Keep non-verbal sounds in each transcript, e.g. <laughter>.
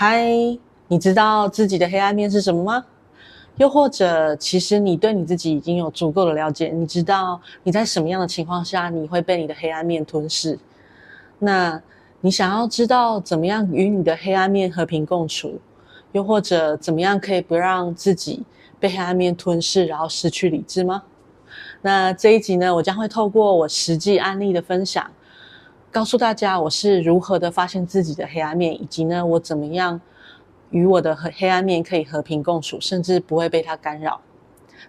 嗨，你知道自己的黑暗面是什么吗？又或者，其实你对你自己已经有足够的了解，你知道你在什么样的情况下你会被你的黑暗面吞噬？那你想要知道怎么样与你的黑暗面和平共处，又或者怎么样可以不让自己被黑暗面吞噬，然后失去理智吗？那这一集呢，我将会透过我实际案例的分享，告诉大家我是如何的发现自己的黑暗面，以及呢，我怎么样与我的黑暗面可以和平共处，甚至不会被它干扰。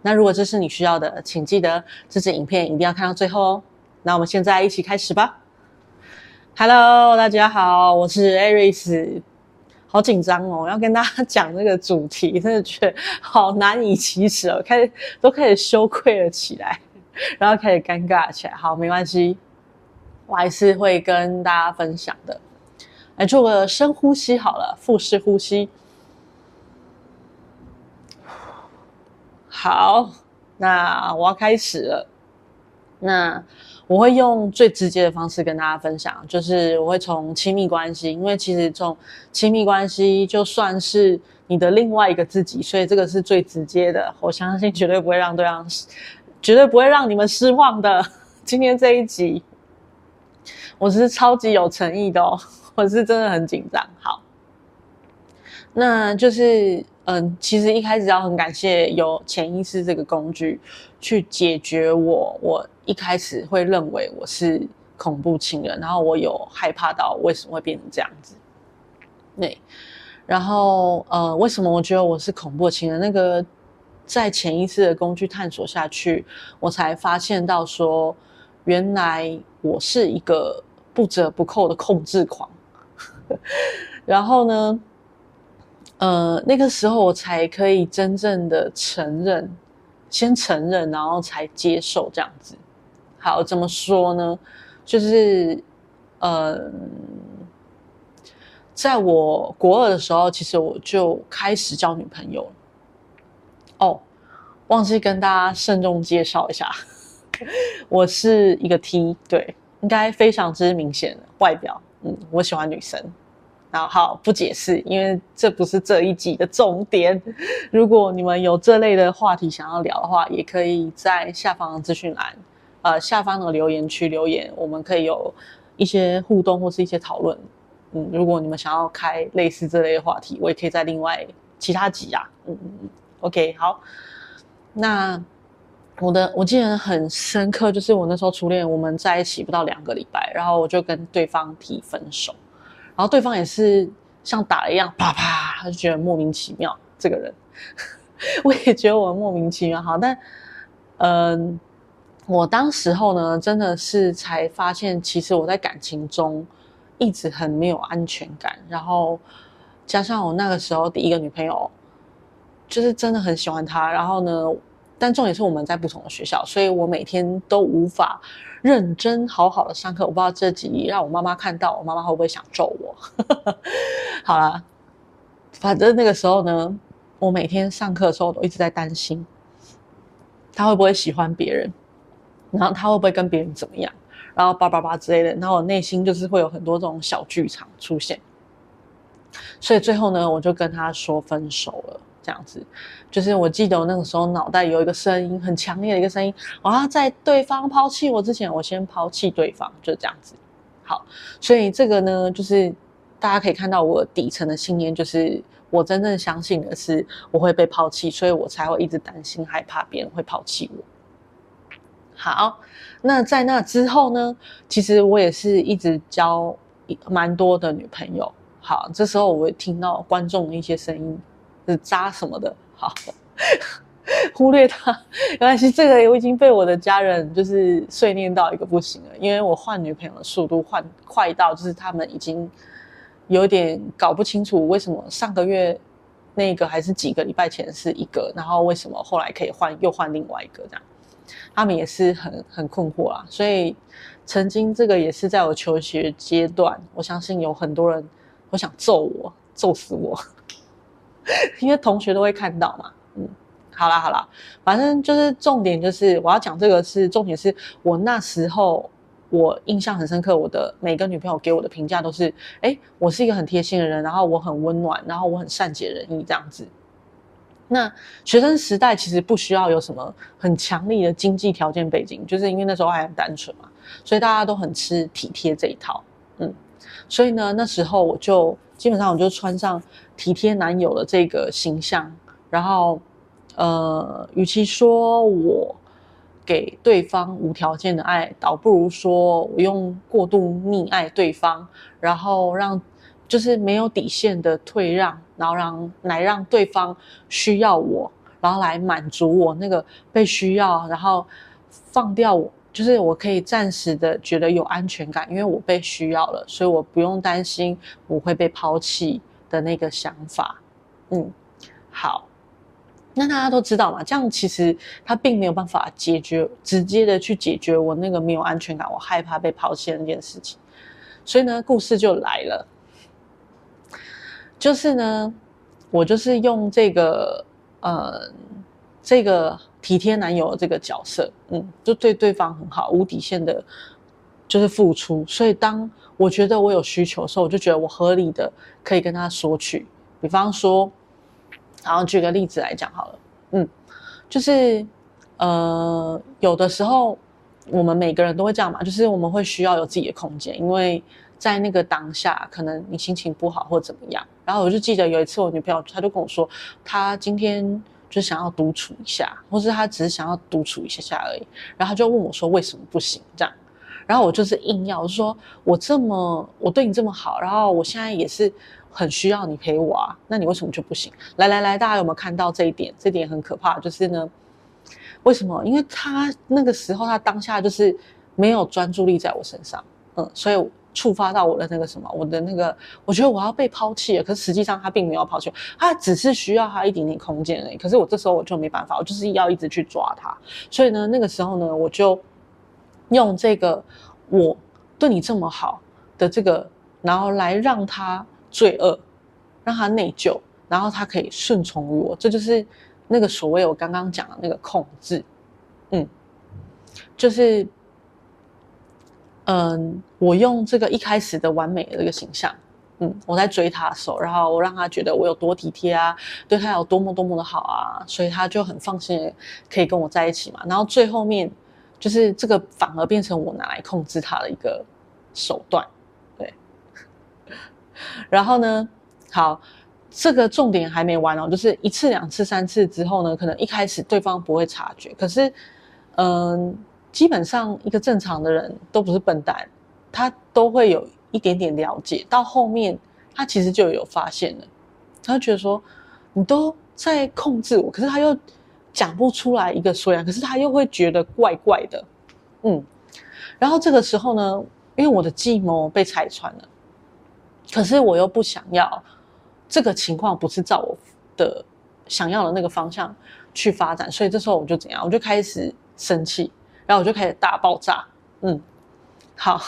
那如果这是你需要的，请记得这支影片一定要看到最后哦。那我们现在一起开始吧。Hello，大家好，我是 Aris。好紧张哦，要跟大家讲这个主题，真的觉得好难以启齿哦，开始都开始羞愧了起来，然后开始尴尬起来。好，没关系，我还是会跟大家分享的。来做个深呼吸好了，腹式呼吸。好，那我要开始了。那。我会用最直接的方式跟大家分享，就是我会从亲密关系，因为其实从亲密关系就算是你的另外一个自己，所以这个是最直接的。我相信绝对不会让对方，绝对不会让你们失望的。今天这一集，我是超级有诚意的哦，<laughs> 我是真的很紧张。好，那就是。嗯，其实一开始要很感谢有潜意识这个工具，去解决我我一开始会认为我是恐怖情人，然后我有害怕到为什么会变成这样子。对，然后呃，为什么我觉得我是恐怖情人？那个在潜意识的工具探索下去，我才发现到说，原来我是一个不折不扣的控制狂。然后呢？呃，那个时候我才可以真正的承认，先承认，然后才接受这样子。好，怎么说呢？就是，呃，在我国二的时候，其实我就开始交女朋友。哦，忘记跟大家慎重介绍一下，<laughs> 我是一个 T，对，应该非常之明显外表。嗯，我喜欢女生。好，好，不解释，因为这不是这一集的重点。如果你们有这类的话题想要聊的话，也可以在下方的资讯栏，呃，下方的留言区留言，我们可以有一些互动或是一些讨论。嗯，如果你们想要开类似这类的话题，我也可以在另外其他集啊。嗯嗯嗯，OK，好。那我的我记得很深刻，就是我那时候初恋，我们在一起不到两个礼拜，然后我就跟对方提分手。然后对方也是像打了一样，啪啪，他就觉得莫名其妙。这个人，<laughs> 我也觉得我莫名其妙。好，但嗯，我当时候呢，真的是才发现，其实我在感情中一直很没有安全感。然后加上我那个时候第一个女朋友，就是真的很喜欢她。然后呢，但重点是我们在不同的学校，所以我每天都无法。认真好好的上课，我不知道这集让我妈妈看到，我妈妈会不会想揍我？<laughs> 好啦，反正那个时候呢，我每天上课的时候都一直在担心，他会不会喜欢别人，然后他会不会跟别人怎么样，然后叭叭叭之类的，然后我内心就是会有很多这种小剧场出现，所以最后呢，我就跟他说分手了。这样子，就是我记得我那个时候脑袋有一个声音，很强烈的一个声音，我要在对方抛弃我之前，我先抛弃对方，就是这样子。好，所以这个呢，就是大家可以看到我底层的信念，就是我真正相信的是我会被抛弃，所以我才会一直担心害怕别人会抛弃我。好，那在那之后呢，其实我也是一直交蛮多的女朋友。好，这时候我会听到观众的一些声音。是渣什么的，好，<laughs> 忽略他，没关系。这个我已经被我的家人就是碎念到一个不行了，因为我换女朋友的速度换快到，就是他们已经有点搞不清楚为什么上个月那个还是几个礼拜前是一个，然后为什么后来可以换又换另外一个这样，他们也是很很困惑啊。所以曾经这个也是在我求学阶段，我相信有很多人都想揍我，揍死我。因为同学都会看到嘛，嗯，好啦好啦，反正就是重点就是我要讲这个是重点是我那时候我印象很深刻，我的每个女朋友给我的评价都是：哎，我是一个很贴心的人，然后我很温暖，然后我很善解人意这样子。那学生时代其实不需要有什么很强力的经济条件背景，就是因为那时候还很单纯嘛，所以大家都很吃体贴这一套。嗯，所以呢，那时候我就基本上我就穿上体贴男友的这个形象，然后呃，与其说我给对方无条件的爱，倒不如说我用过度溺爱对方，然后让。就是没有底线的退让，然后让来让对方需要我，然后来满足我那个被需要，然后放掉我，就是我可以暂时的觉得有安全感，因为我被需要了，所以我不用担心我会被抛弃的那个想法。嗯，好，那大家都知道嘛，这样其实他并没有办法解决，直接的去解决我那个没有安全感，我害怕被抛弃的那件事情。所以呢，故事就来了。就是呢，我就是用这个，呃，这个体贴男友的这个角色，嗯，就对对方很好，无底线的，就是付出。所以当我觉得我有需求的时候，我就觉得我合理的可以跟他索取。比方说，然后举个例子来讲好了，嗯，就是呃，有的时候我们每个人都会这样嘛，就是我们会需要有自己的空间，因为。在那个当下，可能你心情不好或怎么样，然后我就记得有一次我女朋友，她就跟我说，她今天就想要独处一下，或是他只是想要独处一下下而已，然后他就问我说为什么不行这样，然后我就是硬要，我就说我这么我对你这么好，然后我现在也是很需要你陪我啊，那你为什么就不行？来来来，大家有没有看到这一点？这点很可怕，就是呢，为什么？因为他那个时候他当下就是没有专注力在我身上，嗯，所以。触发到我的那个什么，我的那个，我觉得我要被抛弃了。可是实际上他并没有抛弃，他只是需要他一点点空间而已。可是我这时候我就没办法，我就是要一直去抓他。所以呢，那个时候呢，我就用这个我对你这么好的这个，然后来让他罪恶，让他内疚，然后他可以顺从于我。这就是那个所谓我刚刚讲的那个控制，嗯，就是。嗯，我用这个一开始的完美的这个形象，嗯，我在追他的时候，然后我让他觉得我有多体贴啊，对他有多么多么的好啊，所以他就很放心可以跟我在一起嘛。然后最后面就是这个反而变成我拿来控制他的一个手段，对。<laughs> 然后呢，好，这个重点还没完哦，就是一次、两次、三次之后呢，可能一开始对方不会察觉，可是，嗯。基本上，一个正常的人都不是笨蛋，他都会有一点点了解。到后面，他其实就有发现了，他觉得说你都在控制我，可是他又讲不出来一个所以然，可是他又会觉得怪怪的，嗯。然后这个时候呢，因为我的计谋被拆穿了，可是我又不想要这个情况不是照我的想要的那个方向去发展，所以这时候我就怎样，我就开始生气。然后我就开始大爆炸，嗯，好，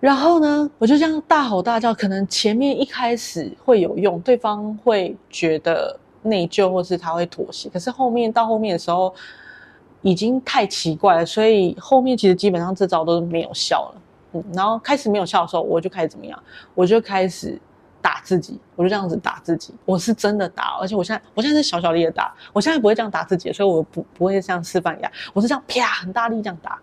然后呢，我就这样大吼大叫。可能前面一开始会有用，对方会觉得内疚，或是他会妥协。可是后面到后面的时候，已经太奇怪了，所以后面其实基本上这招都是没有效了。嗯，然后开始没有效的时候，我就开始怎么样？我就开始。打自己，我就这样子打自己。我是真的打，而且我现在，我现在是小小力的打。我现在不会这样打自己，所以我不不会像示范一样，我是这样啪很大力这样打，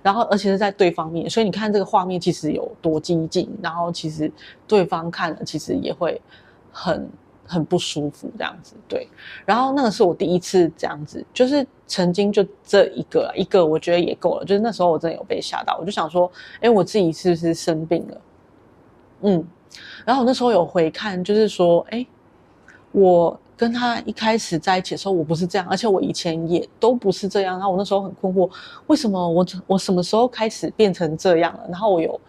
然后而且是在对方面，所以你看这个画面其实有多激进，然后其实对方看了其实也会很很不舒服这样子。对，然后那个是我第一次这样子，就是曾经就这一个一个，我觉得也够了。就是那时候我真的有被吓到，我就想说，哎，我自己是不是生病了？嗯。然后我那时候有回看，就是说，哎，我跟他一开始在一起的时候，我不是这样，而且我以前也都不是这样。然后我那时候很困惑，为什么我我什么时候开始变成这样了？然后我有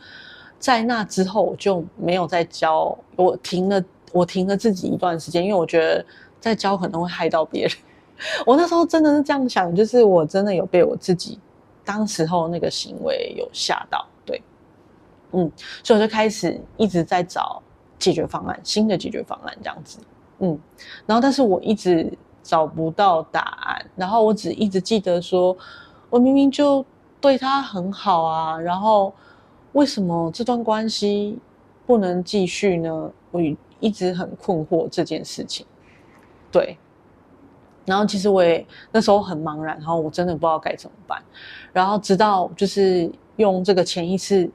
在那之后我就没有再交，我停了，我停了自己一段时间，因为我觉得再交可能会害到别人。<laughs> 我那时候真的是这样想，就是我真的有被我自己当时候那个行为有吓到。嗯，所以我就开始一直在找解决方案，新的解决方案这样子。嗯，然后但是我一直找不到答案，然后我只一直记得说，我明明就对他很好啊，然后为什么这段关系不能继续呢？我一直很困惑这件事情。对，然后其实我也那时候很茫然，然后我真的不知道该怎么办。然后直到就是用这个潜意识。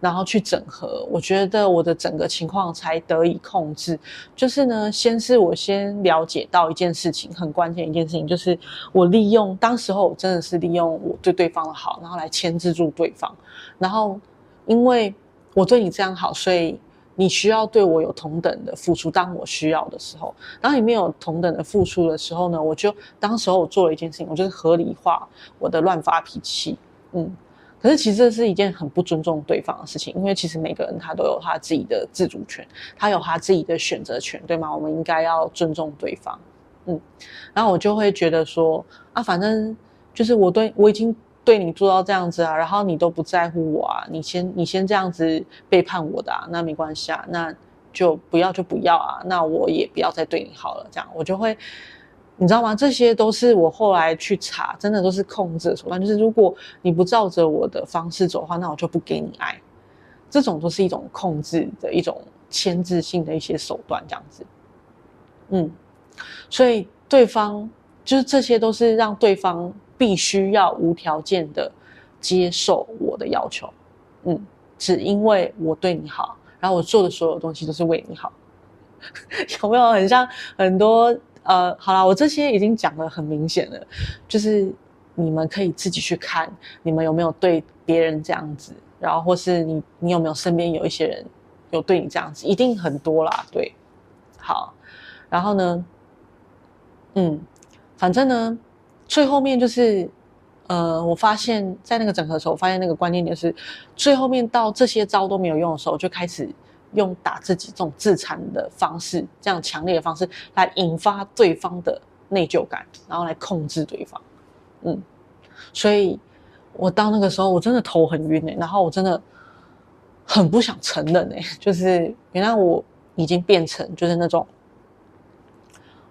然后去整合，我觉得我的整个情况才得以控制。就是呢，先是我先了解到一件事情，很关键一件事情，就是我利用当时候我真的是利用我对对方的好，然后来牵制住对方。然后因为我对你这样好，所以你需要对我有同等的付出。当我需要的时候，当你没有同等的付出的时候呢，我就当时候我做了一件事情，我就是合理化我的乱发脾气。嗯。可是其实这是一件很不尊重对方的事情，因为其实每个人他都有他自己的自主权，他有他自己的选择权，对吗？我们应该要尊重对方，嗯。然后我就会觉得说啊，反正就是我对我已经对你做到这样子啊，然后你都不在乎我啊，你先你先这样子背叛我的啊，那没关系啊，那就不要就不要啊，那我也不要再对你好了，这样我就会。你知道吗？这些都是我后来去查，真的都是控制的手段。就是如果你不照着我的方式走的话，那我就不给你爱。这种都是一种控制的一种牵制性的一些手段，这样子。嗯，所以对方就是这些都是让对方必须要无条件的接受我的要求。嗯，只因为我对你好，然后我做的所有东西都是为你好。<laughs> 有没有很像很多？呃，好啦，我这些已经讲得很明显了，就是你们可以自己去看，你们有没有对别人这样子，然后或是你你有没有身边有一些人有对你这样子，一定很多啦，对，好，然后呢，嗯，反正呢，最后面就是，呃，我发现在那个整合的时候，我发现那个关键点是，最后面到这些招都没有用的时候，就开始。用打自己这种自残的方式，这样强烈的方式来引发对方的内疚感，然后来控制对方。嗯，所以我到那个时候，我真的头很晕哎、然后我真的很不想承认哎、就是原来我已经变成就是那种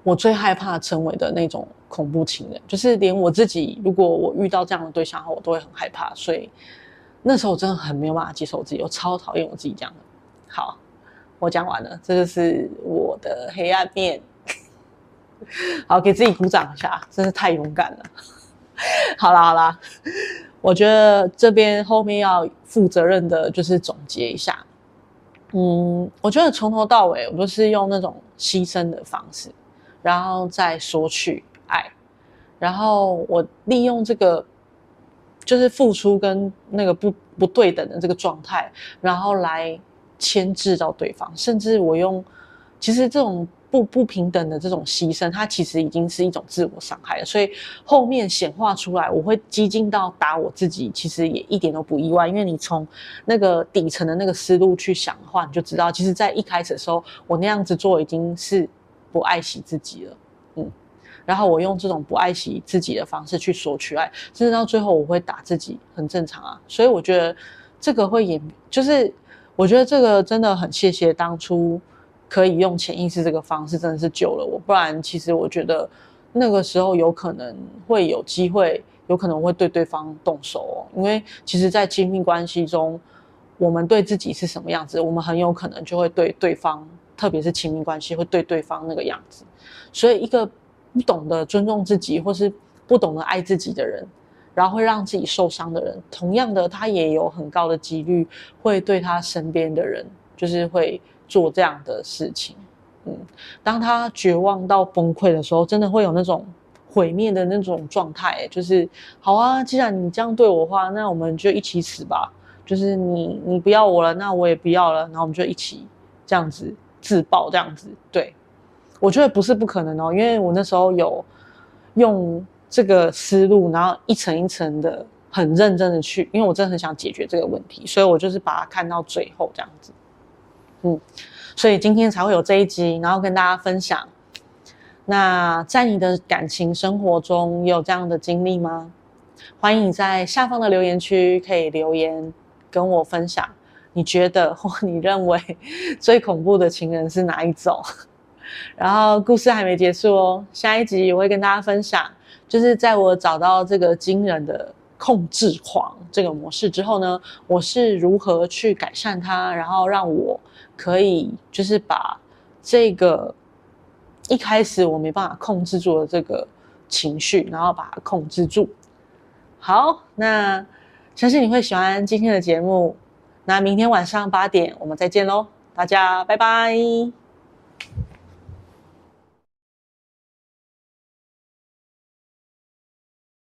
我最害怕成为的那种恐怖情人，就是连我自己，如果我遇到这样的对象后，我都会很害怕。所以那时候我真的很没有办法接受自己，我超讨厌我自己这样的。好，我讲完了，这就是我的黑暗面。好，给自己鼓掌一下，真是太勇敢了。好啦好啦，我觉得这边后面要负责任的，就是总结一下。嗯，我觉得从头到尾，我都是用那种牺牲的方式，然后再索取爱，然后我利用这个，就是付出跟那个不不对等的这个状态，然后来。牵制到对方，甚至我用，其实这种不不平等的这种牺牲，它其实已经是一种自我伤害了。所以后面显化出来，我会激进到打我自己，其实也一点都不意外。因为你从那个底层的那个思路去想的话，你就知道，其实在一开始的时候，我那样子做已经是不爱惜自己了。嗯，然后我用这种不爱惜自己的方式去索取爱，甚至到最后我会打自己，很正常啊。所以我觉得这个会演，就是。我觉得这个真的很谢谢当初可以用潜意识这个方式，真的是救了我。不然，其实我觉得那个时候有可能会有机会，有可能会对对方动手哦。因为其实，在亲密关系中，我们对自己是什么样子，我们很有可能就会对对方，特别是亲密关系，会对对方那个样子。所以，一个不懂得尊重自己，或是不懂得爱自己的人。然后会让自己受伤的人，同样的，他也有很高的几率会对他身边的人，就是会做这样的事情。嗯，当他绝望到崩溃的时候，真的会有那种毁灭的那种状态。就是，好啊，既然你这样对我的话，那我们就一起死吧。就是你你不要我了，那我也不要了，然后我们就一起这样子自爆，这样子。对，我觉得不是不可能哦，因为我那时候有用。这个思路，然后一层一层的很认真的去，因为我真的很想解决这个问题，所以我就是把它看到最后这样子，嗯，所以今天才会有这一集，然后跟大家分享。那在你的感情生活中有这样的经历吗？欢迎你在下方的留言区可以留言跟我分享，你觉得 <laughs> 或你认为最恐怖的情人是哪一种？然后故事还没结束哦，下一集我会跟大家分享。就是在我找到这个惊人的控制狂这个模式之后呢，我是如何去改善它，然后让我可以就是把这个一开始我没办法控制住的这个情绪，然后把它控制住。好，那相信你会喜欢今天的节目。那明天晚上八点我们再见喽，大家拜拜。